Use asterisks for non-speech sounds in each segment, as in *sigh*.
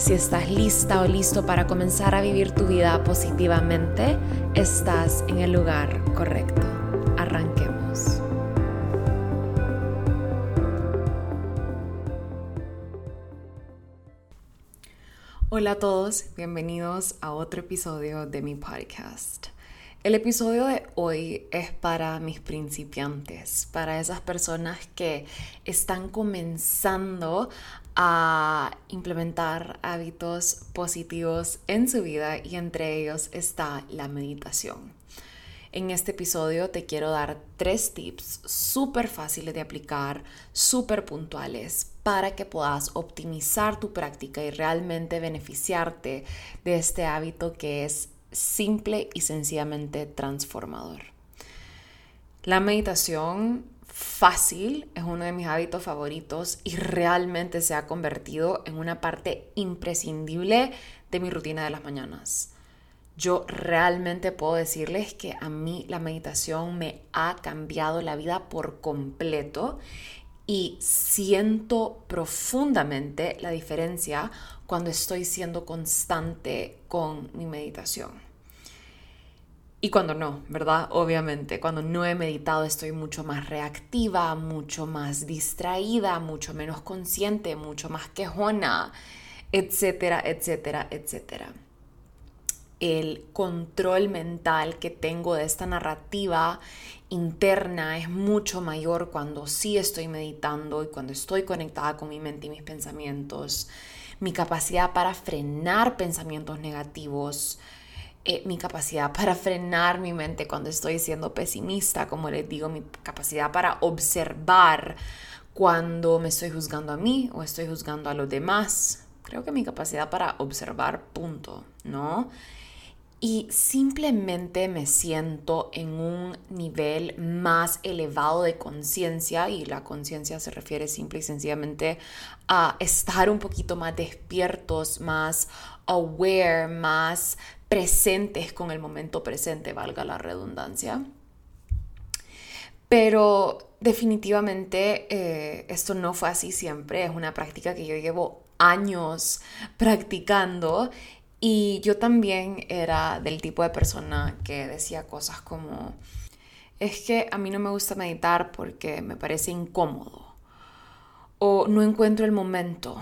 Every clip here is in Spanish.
Si estás lista o listo para comenzar a vivir tu vida positivamente, estás en el lugar correcto. Arranquemos. Hola a todos, bienvenidos a otro episodio de mi podcast. El episodio de hoy es para mis principiantes, para esas personas que están comenzando a implementar hábitos positivos en su vida y entre ellos está la meditación. En este episodio te quiero dar tres tips súper fáciles de aplicar, súper puntuales, para que puedas optimizar tu práctica y realmente beneficiarte de este hábito que es simple y sencillamente transformador. La meditación fácil es uno de mis hábitos favoritos y realmente se ha convertido en una parte imprescindible de mi rutina de las mañanas. Yo realmente puedo decirles que a mí la meditación me ha cambiado la vida por completo y siento profundamente la diferencia cuando estoy siendo constante con mi meditación. Y cuando no, ¿verdad? Obviamente, cuando no he meditado estoy mucho más reactiva, mucho más distraída, mucho menos consciente, mucho más quejona, etcétera, etcétera, etcétera. El control mental que tengo de esta narrativa interna es mucho mayor cuando sí estoy meditando y cuando estoy conectada con mi mente y mis pensamientos. Mi capacidad para frenar pensamientos negativos, eh, mi capacidad para frenar mi mente cuando estoy siendo pesimista, como les digo, mi capacidad para observar cuando me estoy juzgando a mí o estoy juzgando a los demás. Creo que mi capacidad para observar, punto, ¿no? y simplemente me siento en un nivel más elevado de conciencia y la conciencia se refiere simple y sencillamente a estar un poquito más despiertos, más aware, más presentes con el momento presente, valga la redundancia. Pero definitivamente eh, esto no fue así siempre, es una práctica que yo llevo años practicando. Y yo también era del tipo de persona que decía cosas como, es que a mí no me gusta meditar porque me parece incómodo, o no encuentro el momento,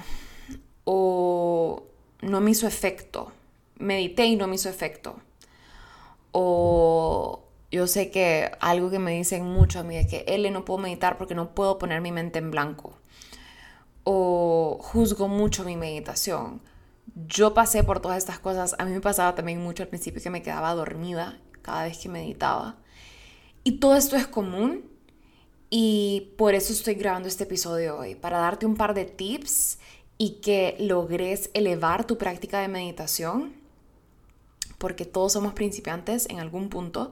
o no me hizo efecto, medité y no me hizo efecto, o yo sé que algo que me dicen mucho a mí es que él no puedo meditar porque no puedo poner mi mente en blanco, o juzgo mucho mi meditación yo pasé por todas estas cosas. A mí me pasaba también mucho al principio que me quedaba dormida cada vez que meditaba. Y todo esto es común y por eso estoy grabando este episodio hoy, para darte un par de tips y que logres elevar tu práctica de meditación, porque todos somos principiantes en algún punto.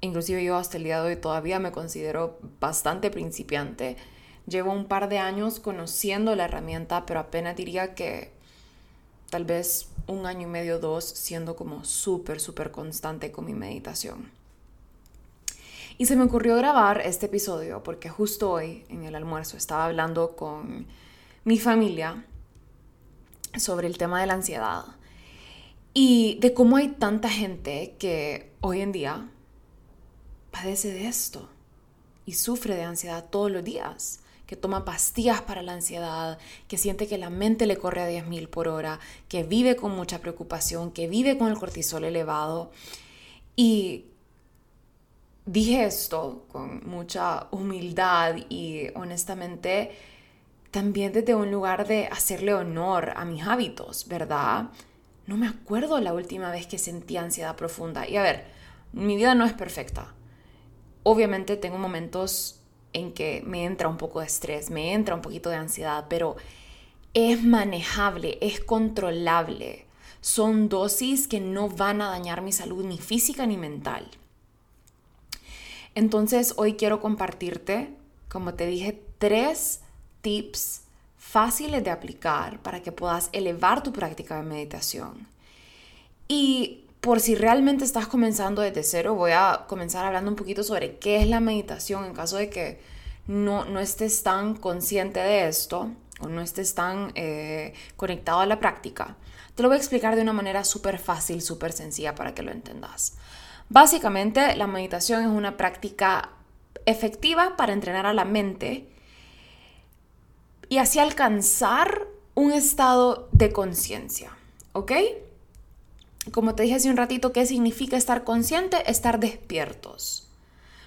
Inclusive yo hasta el día de hoy todavía me considero bastante principiante. Llevo un par de años conociendo la herramienta, pero apenas diría que tal vez un año y medio, dos, siendo como súper, súper constante con mi meditación. Y se me ocurrió grabar este episodio porque justo hoy en el almuerzo estaba hablando con mi familia sobre el tema de la ansiedad y de cómo hay tanta gente que hoy en día padece de esto y sufre de ansiedad todos los días que toma pastillas para la ansiedad, que siente que la mente le corre a 10.000 por hora, que vive con mucha preocupación, que vive con el cortisol elevado. Y dije esto con mucha humildad y honestamente también desde un lugar de hacerle honor a mis hábitos, ¿verdad? No me acuerdo la última vez que sentí ansiedad profunda. Y a ver, mi vida no es perfecta. Obviamente tengo momentos en que me entra un poco de estrés, me entra un poquito de ansiedad, pero es manejable, es controlable. son dosis que no van a dañar mi salud ni física ni mental. Entonces hoy quiero compartirte, como te dije, tres tips fáciles de aplicar para que puedas elevar tu práctica de meditación. Y por si realmente estás comenzando desde cero, voy a comenzar hablando un poquito sobre qué es la meditación en caso de que no, no estés tan consciente de esto o no estés tan eh, conectado a la práctica. Te lo voy a explicar de una manera súper fácil, súper sencilla para que lo entendas. Básicamente, la meditación es una práctica efectiva para entrenar a la mente y así alcanzar un estado de conciencia, ¿ok? Como te dije hace un ratito, ¿qué significa estar consciente? Estar despiertos.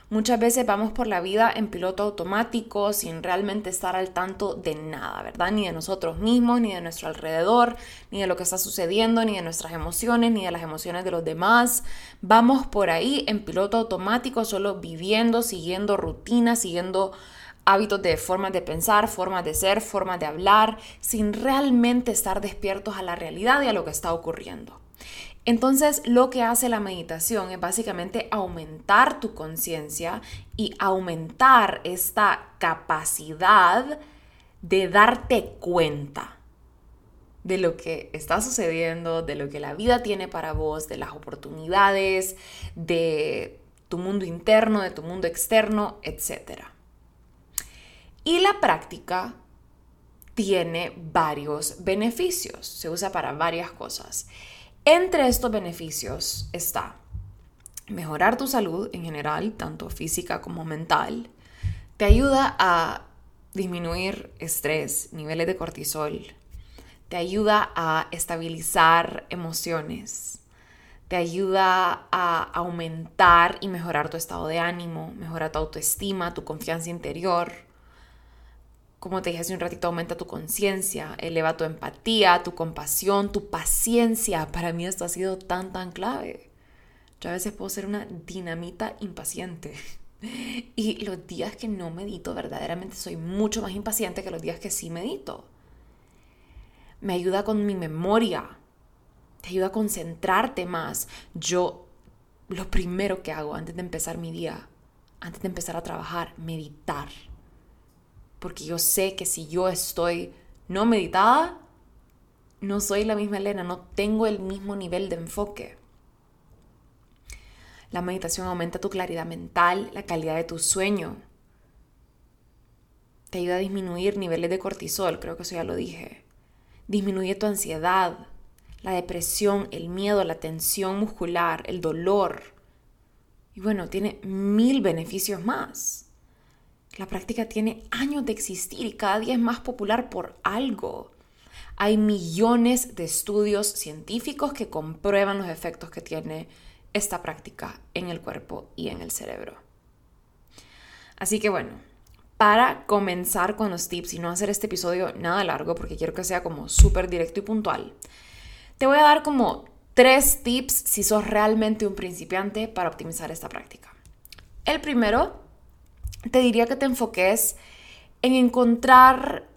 Muchas veces vamos por la vida en piloto automático sin realmente estar al tanto de nada, ¿verdad? Ni de nosotros mismos, ni de nuestro alrededor, ni de lo que está sucediendo, ni de nuestras emociones, ni de las emociones de los demás. Vamos por ahí en piloto automático, solo viviendo, siguiendo rutinas, siguiendo hábitos de formas de pensar, formas de ser, formas de hablar, sin realmente estar despiertos a la realidad y a lo que está ocurriendo. Entonces, lo que hace la meditación es básicamente aumentar tu conciencia y aumentar esta capacidad de darte cuenta de lo que está sucediendo, de lo que la vida tiene para vos, de las oportunidades, de tu mundo interno, de tu mundo externo, etc. Y la práctica tiene varios beneficios, se usa para varias cosas. Entre estos beneficios está mejorar tu salud en general, tanto física como mental. Te ayuda a disminuir estrés, niveles de cortisol. Te ayuda a estabilizar emociones. Te ayuda a aumentar y mejorar tu estado de ánimo, mejorar tu autoestima, tu confianza interior como te dije hace un ratito, aumenta tu conciencia, eleva tu empatía, tu compasión, tu paciencia. Para mí esto ha sido tan, tan clave. Yo a veces puedo ser una dinamita impaciente. *laughs* Y los días que no medito, verdaderamente soy mucho más impaciente que los días que sí medito. Me ayuda con mi memoria, te ayuda a concentrarte más. Yo, lo primero que hago antes de empezar mi día, antes de empezar a trabajar, meditar porque yo sé que si yo estoy no meditada, no soy la misma Elena, no tengo el mismo nivel de enfoque. La meditación aumenta tu claridad mental, la calidad de tu sueño. Te ayuda a disminuir niveles de cortisol, creo que eso ya lo dije. Disminuye tu ansiedad, la depresión, el miedo, la tensión muscular, el dolor. Y bueno, tiene mil beneficios más. La práctica tiene años de existir y cada día es más popular por algo. Hay millones de estudios científicos que comprueban los efectos que tiene esta práctica en el cuerpo y en el cerebro. Así que bueno, para comenzar con los tips y no hacer este episodio nada largo porque quiero que sea como súper directo y puntual, te voy a dar como tres tips si sos realmente un principiante para optimizar esta práctica. El primero te diría que te enfoques en encontrar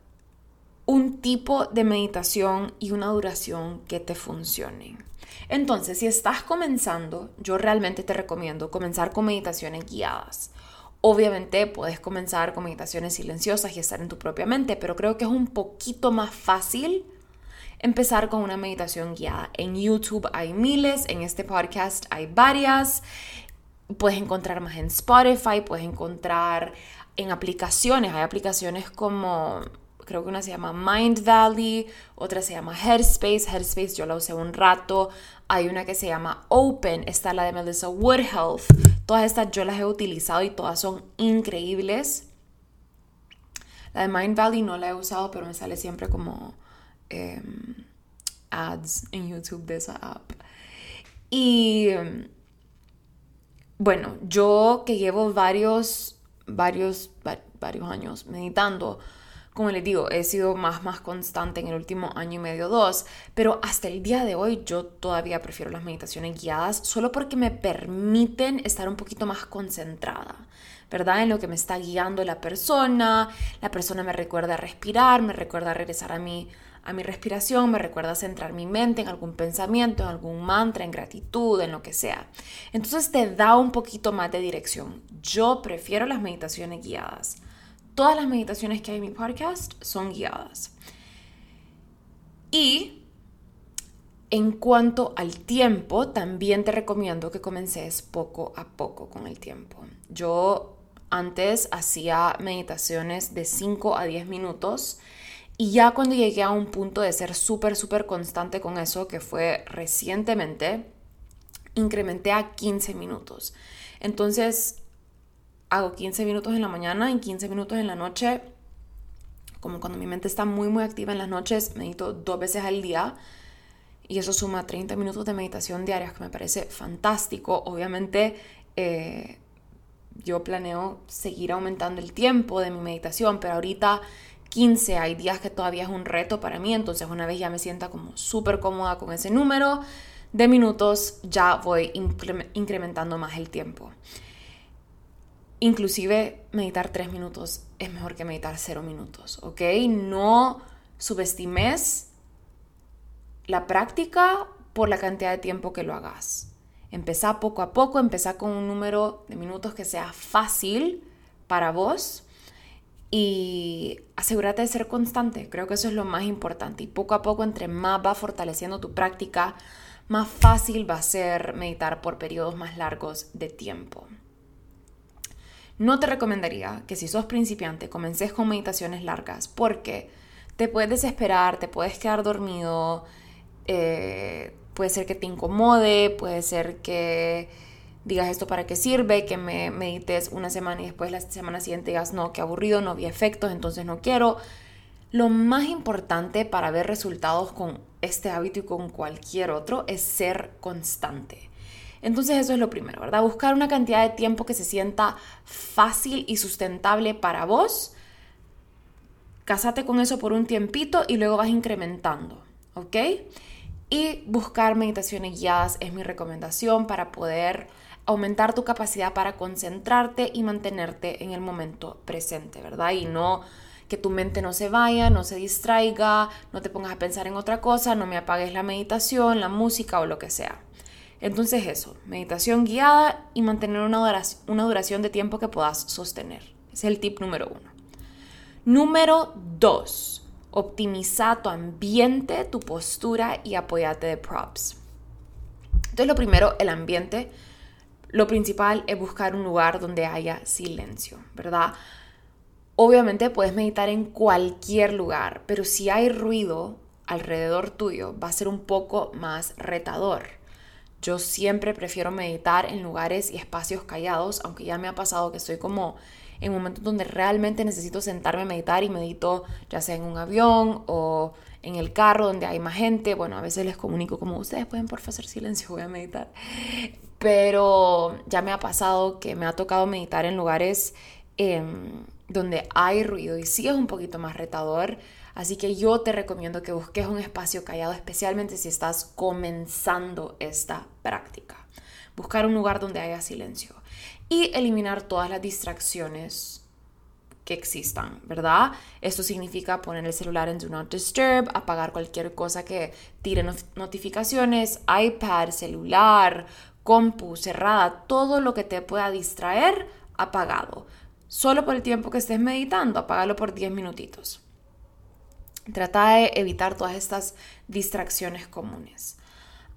un tipo de meditación y una duración que te funcionen. Entonces, si estás comenzando, yo realmente te recomiendo comenzar con meditaciones guiadas. Obviamente puedes comenzar con meditaciones silenciosas y estar en tu propia mente, pero creo que es un poquito más fácil empezar con una meditación guiada. En YouTube hay miles, en este podcast hay varias puedes encontrar más en Spotify, puedes encontrar en aplicaciones. Hay aplicaciones como, creo que una se llama Mind Valley, otra se llama Headspace. Headspace yo la usé un rato. Hay una que se llama Open, está la de Melissa Woodhealth. Todas estas yo las he utilizado y todas son increíbles. La de Mind Valley no la he usado, pero me sale siempre como em, ads en YouTube de esa app. Y bueno, yo que llevo varios, varios, varios años meditando, como les digo, he sido más, más constante en el último año y medio, dos, pero hasta el día de hoy yo todavía prefiero las meditaciones guiadas solo porque me permiten estar un poquito más concentrada, ¿verdad? En lo que me está guiando la persona, la persona me recuerda respirar, me recuerda regresar a mi, a mi respiración, me recuerda centrar mi mente en algún pensamiento, en algún mantra, en gratitud, en lo que sea. Entonces te da un poquito más de dirección. Yo prefiero las meditaciones guiadas. Todas las meditaciones que hay en mi podcast son guiadas. Y en cuanto al tiempo, también te recomiendo que comences poco a poco con el tiempo. Yo antes hacía meditaciones de 5 a 10 minutos y ya cuando llegué a un punto de ser súper, súper constante con eso, que fue recientemente, incrementé a 15 minutos. Entonces, hago 15 minutos en la mañana y 15 minutos en la noche. Como cuando mi mente está muy, muy activa en las noches, medito dos veces al día y eso suma 30 minutos de meditación diarias, que me parece fantástico. Obviamente, eh, yo planeo seguir aumentando el tiempo de mi meditación, pero ahorita 15, hay días que todavía es un reto para mí, entonces una vez ya me sienta como súper cómoda con ese número de minutos, ya voy incrementando más el tiempo. Inclusive meditar 3 minutos es mejor que meditar 0 minutos, ¿ok? No subestimes la práctica por la cantidad de tiempo que lo hagas. Empezá poco a poco, empezá con un número de minutos que sea fácil para vos y asegúrate de ser constante. Creo que eso es lo más importante. Y poco a poco, entre más va fortaleciendo tu práctica, más fácil va a ser meditar por periodos más largos de tiempo. No te recomendaría que si sos principiante comences con meditaciones largas porque te puedes desesperar, te puedes quedar dormido, eh, puede ser que te incomode, puede ser que digas esto para qué sirve, que me medites una semana y después la semana siguiente digas no, qué aburrido, no vi efectos, entonces no quiero. Lo más importante para ver resultados con este hábito y con cualquier otro es ser constante. Entonces eso es lo primero, ¿verdad? Buscar una cantidad de tiempo que se sienta fácil y sustentable para vos. Cásate con eso por un tiempito y luego vas incrementando, ¿ok? Y buscar meditaciones guiadas es mi recomendación para poder aumentar tu capacidad para concentrarte y mantenerte en el momento presente, ¿verdad? Y no que tu mente no se vaya, no se distraiga, no te pongas a pensar en otra cosa, no me apagues la meditación, la música o lo que sea. Entonces eso, meditación guiada y mantener una duración, de tiempo que puedas sostener. Es el tip número uno. Número dos, optimiza tu ambiente, tu postura y apóyate de props. Entonces lo primero, el ambiente. Lo principal es buscar un lugar donde haya silencio, ¿verdad? Obviamente puedes meditar en cualquier lugar, pero si hay ruido alrededor tuyo va a ser un poco más retador. Yo siempre prefiero meditar en lugares y espacios callados, aunque ya me ha pasado que estoy como en momentos donde realmente necesito sentarme a meditar y medito ya sea en un avión o en el carro donde hay más gente. Bueno, a veces les comunico como ustedes pueden por hacer silencio, voy a meditar. Pero ya me ha pasado que me ha tocado meditar en lugares em, donde hay ruido y sí es un poquito más retador. Así que yo te recomiendo que busques un espacio callado, especialmente si estás comenzando esta práctica. Buscar un lugar donde haya silencio y eliminar todas las distracciones que existan, ¿verdad? Esto significa poner el celular en Do Not Disturb, apagar cualquier cosa que tire notificaciones, iPad, celular, compu, cerrada, todo lo que te pueda distraer, apagado. Solo por el tiempo que estés meditando, apágalo por 10 minutitos. Trata de evitar todas estas distracciones comunes.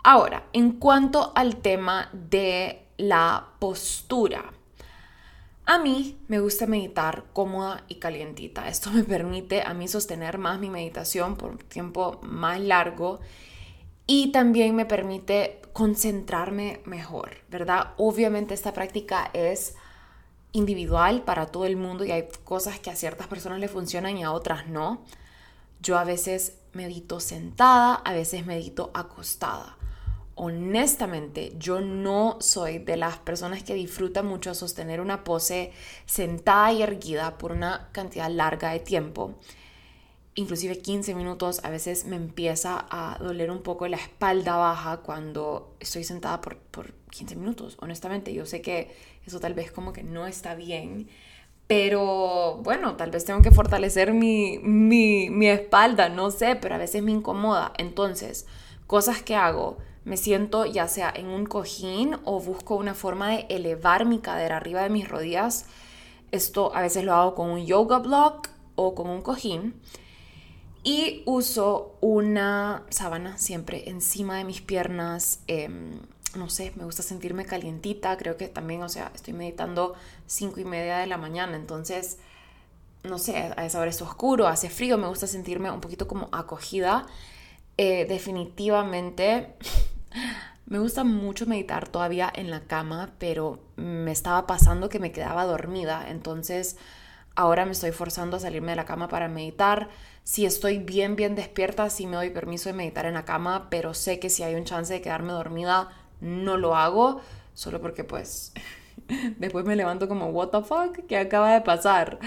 Ahora, en cuanto al tema de la postura. A mí me gusta meditar cómoda y calientita. Esto me permite a mí sostener más mi meditación por un tiempo más largo y también me permite concentrarme mejor, ¿verdad? Obviamente esta práctica es individual para todo el mundo y hay cosas que a ciertas personas le funcionan y a otras no. Yo a veces medito sentada, a veces medito acostada honestamente yo no soy de las personas que disfrutan mucho sostener una pose sentada y erguida por una cantidad larga de tiempo. Inclusive 15 minutos a veces me empieza a doler un poco la espalda baja cuando estoy sentada por, por 15 minutos. Honestamente yo sé que eso tal vez como que no está bien, Pero bueno, tal vez tengo que fortalecer mi, mi, mi espalda, no sé, pero a veces me incomoda. Entonces, cosas que hago, me siento ya sea en un cojín o busco una forma de elevar mi cadera arriba de mis rodillas. Esto a veces lo hago con un yoga block o con un cojín. Y uso una sábana siempre encima de mis piernas. Em, no sé, me gusta sentirme calientita. Creo que también, o sea, estoy meditando cinco y media de la mañana. Entonces, no sé, a esa hora es oscuro, hace frío. Me gusta sentirme un poquito como acogida. Eh, definitivamente me gusta mucho meditar todavía en la cama, pero me estaba pasando que me quedaba dormida. Entonces, ahora me estoy forzando a salirme de la cama para meditar. Si estoy bien, bien despierta, sí me doy permiso de meditar en la cama, pero sé que si hay un chance de quedarme dormida, no lo hago, solo porque pues *laughs* después me levanto como, what the fuck, ¿qué acaba de pasar?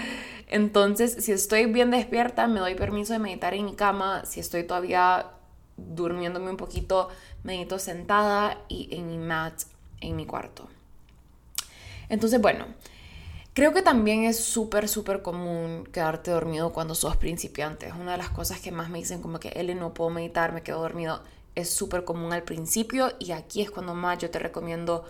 Entonces, si estoy bien despierta, me doy permiso de meditar en mi cama. Si estoy todavía durmiéndome un poquito, medito sentada y en mi mat en mi cuarto. Entonces, bueno, creo que también es súper, súper común quedarte dormido cuando sos principiante. Es una de las cosas que más me dicen como que, él no puedo meditar, me quedo dormido. Es súper común al principio y aquí es cuando más yo te recomiendo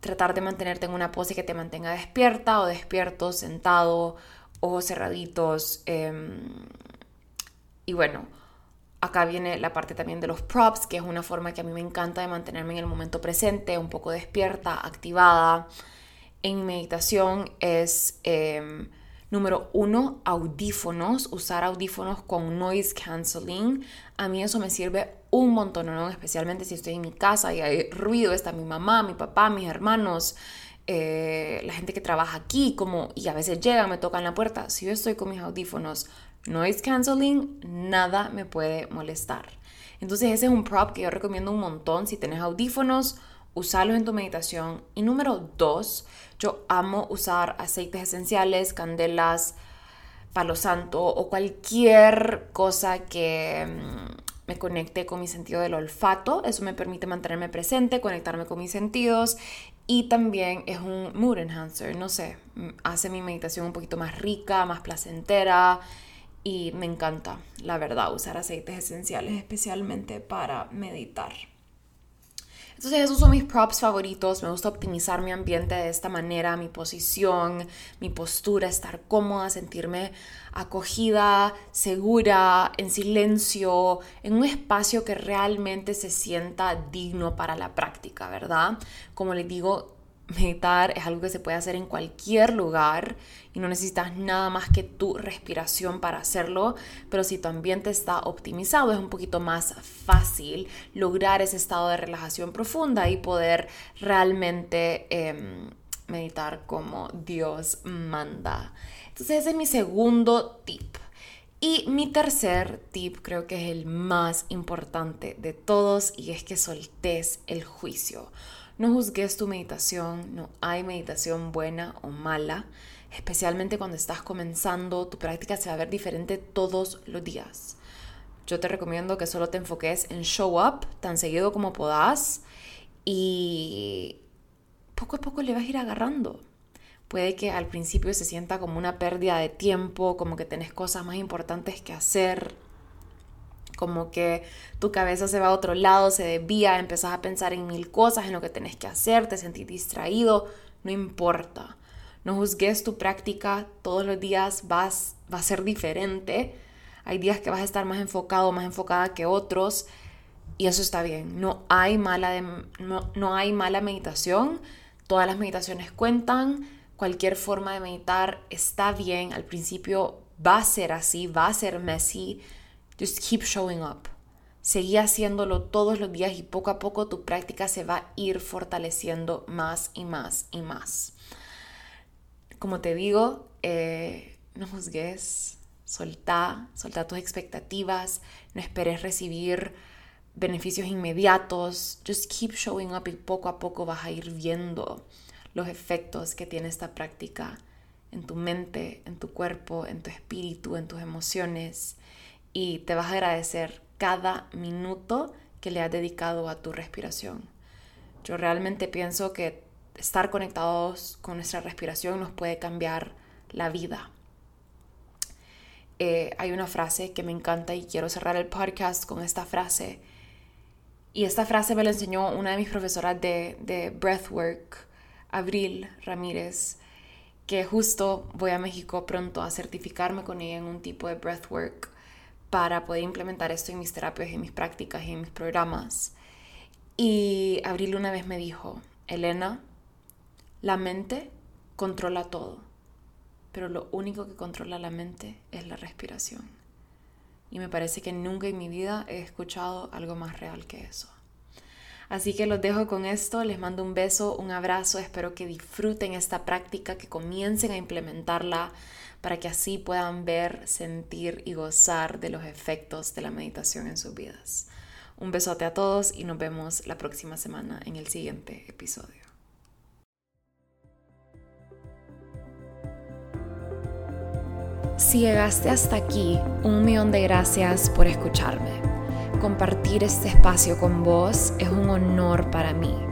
tratar de mantenerte en una pose que te mantenga despierta o despierto, sentado, ojos cerraditos. Em, y bueno, Acá viene la parte también de los props, que es una forma que a mí me encanta de mantenerme en el momento presente, un poco despierta, activada. En meditación es, em, número uno, audífonos, usar audífonos con noise cancelling. A mí eso me sirve un montón, especialmente si estoy en mi casa y hay ruido, está mi mamá, mi papá, mis hermanos. Eh, la gente que trabaja aquí, como, y a veces llegan, me tocan la puerta. Si yo estoy con mis audífonos, noise canceling, nada me puede molestar. Entonces ese es un prop que yo recomiendo un montón si tienes audífonos, usarlos en tu meditación. Y número dos, yo amo usar aceites esenciales, candelas, palo santo o cualquier cosa que mm, me conecte con mi sentido del olfato. Eso me permite mantenerme presente, conectarme con mis sentidos y también es un mood enhancer, no sé, mm, hace mi meditación un poquito más rica, más placentera y me encanta, la verdad, usar aceites esenciales especialmente para meditar. Entonces esos son mis props favoritos, me gusta optimizar mi ambiente de esta manera, mi posición, mi postura, estar cómoda, sentirme acogida, segura, en silencio, en un espacio que realmente se sienta digno para la práctica, ¿verdad? Como les digo, meditar es algo que se puede hacer en cualquier lugar y no necesitas nada más que tu respiración para hacerlo, pero si tu ambiente está optimizado es un poquito más fácil lograr ese estado de relajación profunda y poder realmente em, meditar como Dios manda. Entonces ese es mi segundo tip. Y mi tercer tip creo que es el más importante de todos y es que soltes el juicio. No juzgues tu meditación, no hay meditación buena o mala, especialmente cuando estás comenzando, tu práctica se va a ver diferente todos los días. Yo te recomiendo que solo te enfoques en show up tan seguido como puedas y poco a poco le vas a ir agarrando. Puede que al principio se sienta como una pérdida de tiempo, como que tenés cosas más importantes que hacer, como que tu cabeza se va a otro lado, se desvía, empezás a pensar en mil cosas, en lo que tenés que hacer, te sentís distraído, no importa. No juzgues tu práctica, todos los días vas, va a ser diferente. Hay días que vas a estar más enfocado, más enfocada que otros y eso está bien. No hay mala, no, no hay mala meditación, todas las meditaciones cuentan, cualquier forma de meditar está bien. Al principio va a ser así, va a ser messy, Just keep showing up. Seguí haciéndolo todos los días y poco a poco tu práctica se va a ir fortaleciendo más y más y más. Como te digo, eh, no juzgues, soltá, soltá tus expectativas, no esperes recibir beneficios inmediatos. Just keep showing up y poco a poco vas a ir viendo los efectos que tiene esta práctica en tu mente, en tu cuerpo, en tu espíritu, en tus emociones y te vas a agradecer cada minuto que le has dedicado a tu respiración. Yo realmente pienso que estar conectados con nuestra respiración nos puede cambiar la vida. Eh, hay una frase que me encanta y quiero cerrar el podcast con esta frase. Y esta frase me la enseñó una de mis profesoras de, de Breathwork, Abril Ramírez, que justo voy a México pronto a certificarme con ella en un tipo de breathwork para poder implementar esto en mis terapias, en mis prácticas y en mis programas. Y Abril una vez me dijo, Elena, la mente controla todo, pero lo único que controla la mente es la respiración. Y me parece que nunca en mi vida he escuchado algo más real que eso. Así que los dejo con esto, les mando un beso, un abrazo, espero que disfruten esta práctica, que comiencen a implementarla para que así puedan ver, sentir y gozar de los efectos de la meditación en sus vidas. Un besote a todos y nos vemos la próxima semana en el siguiente episodio. Si llegaste hasta aquí, un millón de gracias por escucharme. Compartir este espacio con vos es un honor para mí.